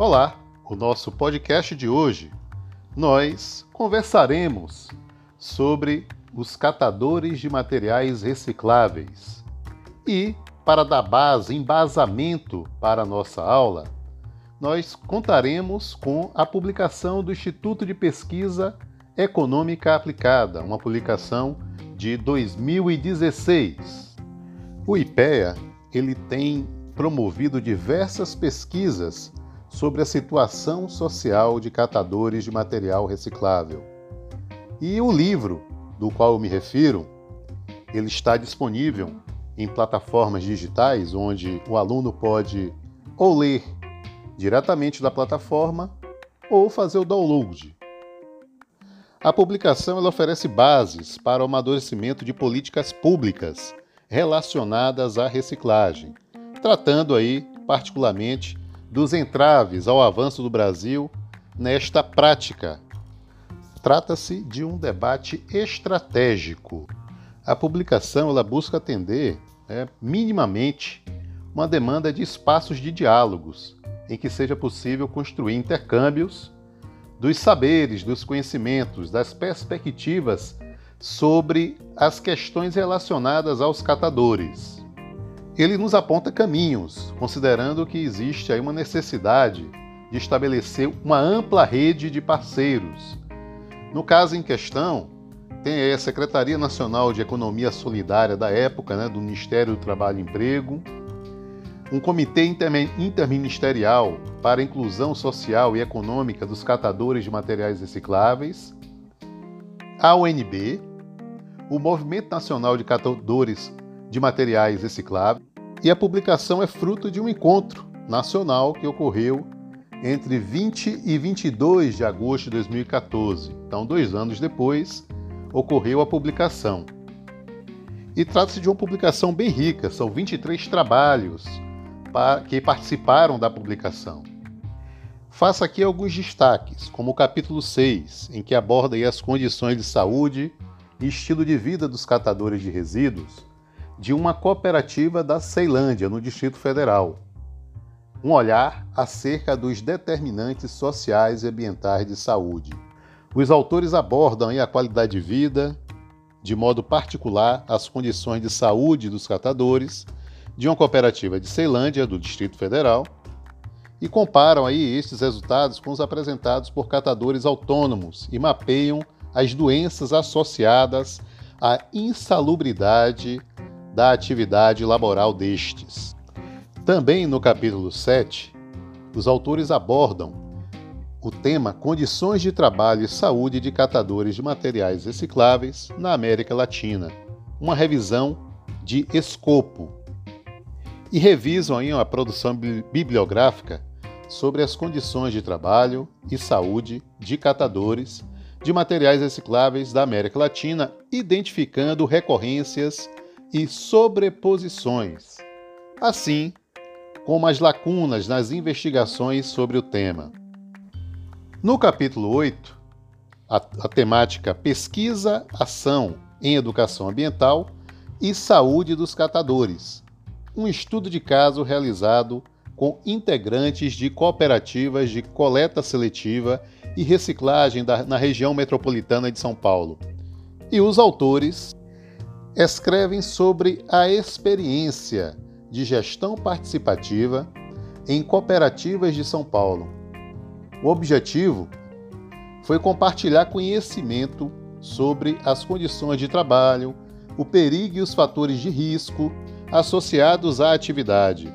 Olá, o nosso podcast de hoje nós conversaremos sobre os catadores de materiais recicláveis. E, para dar base, embasamento para a nossa aula, nós contaremos com a publicação do Instituto de Pesquisa Econômica Aplicada, uma publicação de 2016. O IPEA ele tem promovido diversas pesquisas sobre a situação social de catadores de material reciclável. E o livro do qual eu me refiro, ele está disponível em plataformas digitais onde o aluno pode ou ler diretamente da plataforma ou fazer o download. A publicação ela oferece bases para o amadurecimento de políticas públicas relacionadas à reciclagem, tratando aí particularmente dos entraves ao avanço do Brasil nesta prática. Trata-se de um debate estratégico. A publicação ela busca atender é, minimamente uma demanda de espaços de diálogos em que seja possível construir intercâmbios dos saberes, dos conhecimentos, das perspectivas sobre as questões relacionadas aos catadores. Ele nos aponta caminhos, considerando que existe aí uma necessidade de estabelecer uma ampla rede de parceiros. No caso em questão, tem a Secretaria Nacional de Economia Solidária da época, né, do Ministério do Trabalho e Emprego, um comitê interministerial para a inclusão social e econômica dos catadores de materiais recicláveis, a UNB, o Movimento Nacional de Catadores de Materiais Recicláveis, e a publicação é fruto de um encontro nacional que ocorreu entre 20 e 22 de agosto de 2014. Então, dois anos depois, ocorreu a publicação. E trata-se de uma publicação bem rica, são 23 trabalhos que participaram da publicação. Faço aqui alguns destaques, como o capítulo 6, em que aborda as condições de saúde e estilo de vida dos catadores de resíduos de uma cooperativa da Ceilândia, no Distrito Federal. Um olhar acerca dos determinantes sociais e ambientais de saúde. Os autores abordam a qualidade de vida, de modo particular as condições de saúde dos catadores de uma cooperativa de Ceilândia, do Distrito Federal, e comparam aí estes resultados com os apresentados por catadores autônomos e mapeiam as doenças associadas à insalubridade da atividade laboral destes. Também no capítulo 7, os autores abordam o tema Condições de Trabalho e Saúde de Catadores de Materiais Recicláveis na América Latina, uma revisão de escopo e revisam aí a produção bibliográfica sobre as condições de trabalho e saúde de catadores de materiais recicláveis da América Latina, identificando recorrências e sobreposições, assim como as lacunas nas investigações sobre o tema. No capítulo 8, a, a temática Pesquisa, Ação em Educação Ambiental e Saúde dos Catadores, um estudo de caso realizado com integrantes de cooperativas de coleta seletiva e reciclagem da, na região metropolitana de São Paulo. E os autores escrevem sobre a experiência de gestão participativa em cooperativas de São Paulo. O objetivo foi compartilhar conhecimento sobre as condições de trabalho, o perigo e os fatores de risco associados à atividade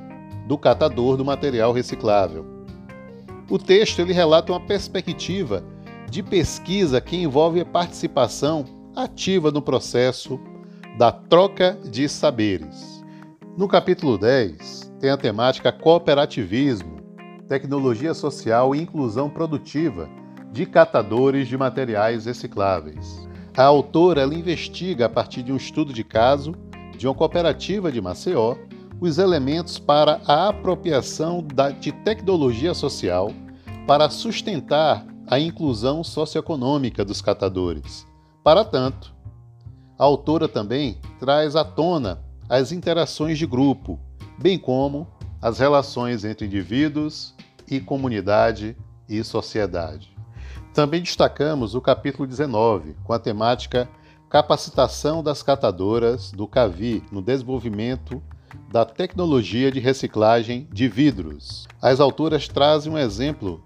do catador do material reciclável. O texto ele relata uma perspectiva de pesquisa que envolve a participação ativa no processo da troca de saberes. No capítulo 10, tem a temática cooperativismo, tecnologia social e inclusão produtiva de catadores de materiais recicláveis. A autora investiga a partir de um estudo de caso de uma cooperativa de Maceió os elementos para a apropriação de tecnologia social para sustentar a inclusão socioeconômica dos catadores. Para tanto, a autora também traz à tona as interações de grupo, bem como as relações entre indivíduos e comunidade e sociedade. Também destacamos o capítulo 19, com a temática Capacitação das catadoras do CAVI no desenvolvimento da tecnologia de reciclagem de vidros. As autoras trazem um exemplo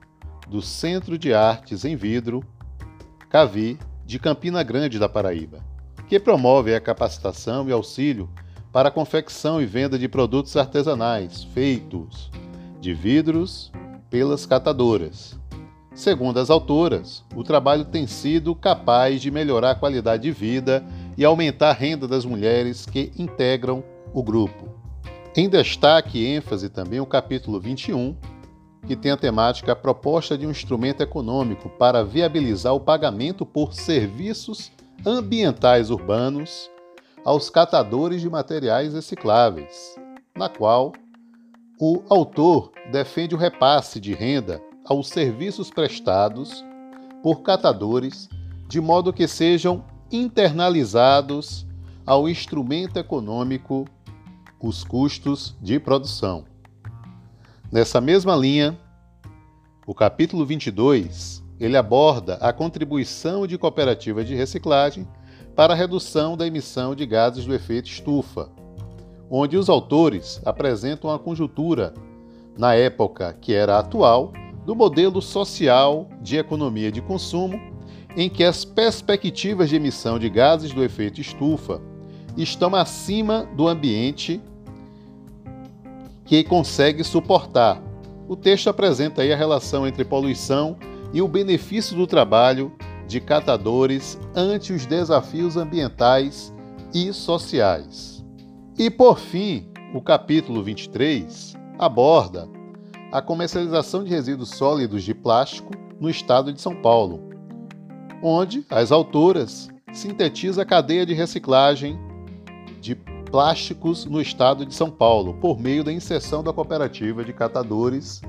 do Centro de Artes em Vidro, CAVI, de Campina Grande da Paraíba, que promove a capacitação e auxílio para a confecção e venda de produtos artesanais feitos de vidros pelas catadoras. Segundo as autoras, o trabalho tem sido capaz de melhorar a qualidade de vida e aumentar a renda das mulheres que integram o grupo. Em destaque e ênfase também o capítulo 21, que tem a temática a proposta de um instrumento econômico para viabilizar o pagamento por serviços ambientais urbanos aos catadores de materiais recicláveis, na qual o autor defende o repasse de renda aos serviços prestados por catadores, de modo que sejam internalizados ao instrumento econômico os custos de produção. Nessa mesma linha, o capítulo 22, ele aborda a contribuição de cooperativas de reciclagem para a redução da emissão de gases do efeito estufa, onde os autores apresentam a conjuntura, na época que era atual, do modelo social de economia de consumo, em que as perspectivas de emissão de gases do efeito estufa estão acima do ambiente que consegue suportar. O texto apresenta aí a relação entre poluição e o benefício do trabalho de catadores ante os desafios ambientais e sociais. E por fim, o capítulo 23 aborda a comercialização de resíduos sólidos de plástico no estado de São Paulo, onde as autoras sintetizam a cadeia de reciclagem de plásticos no estado de São Paulo, por meio da inserção da cooperativa de catadores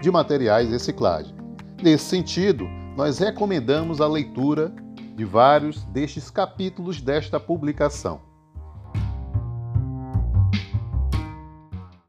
de materiais reciclagem. Nesse sentido, nós recomendamos a leitura de vários destes capítulos desta publicação.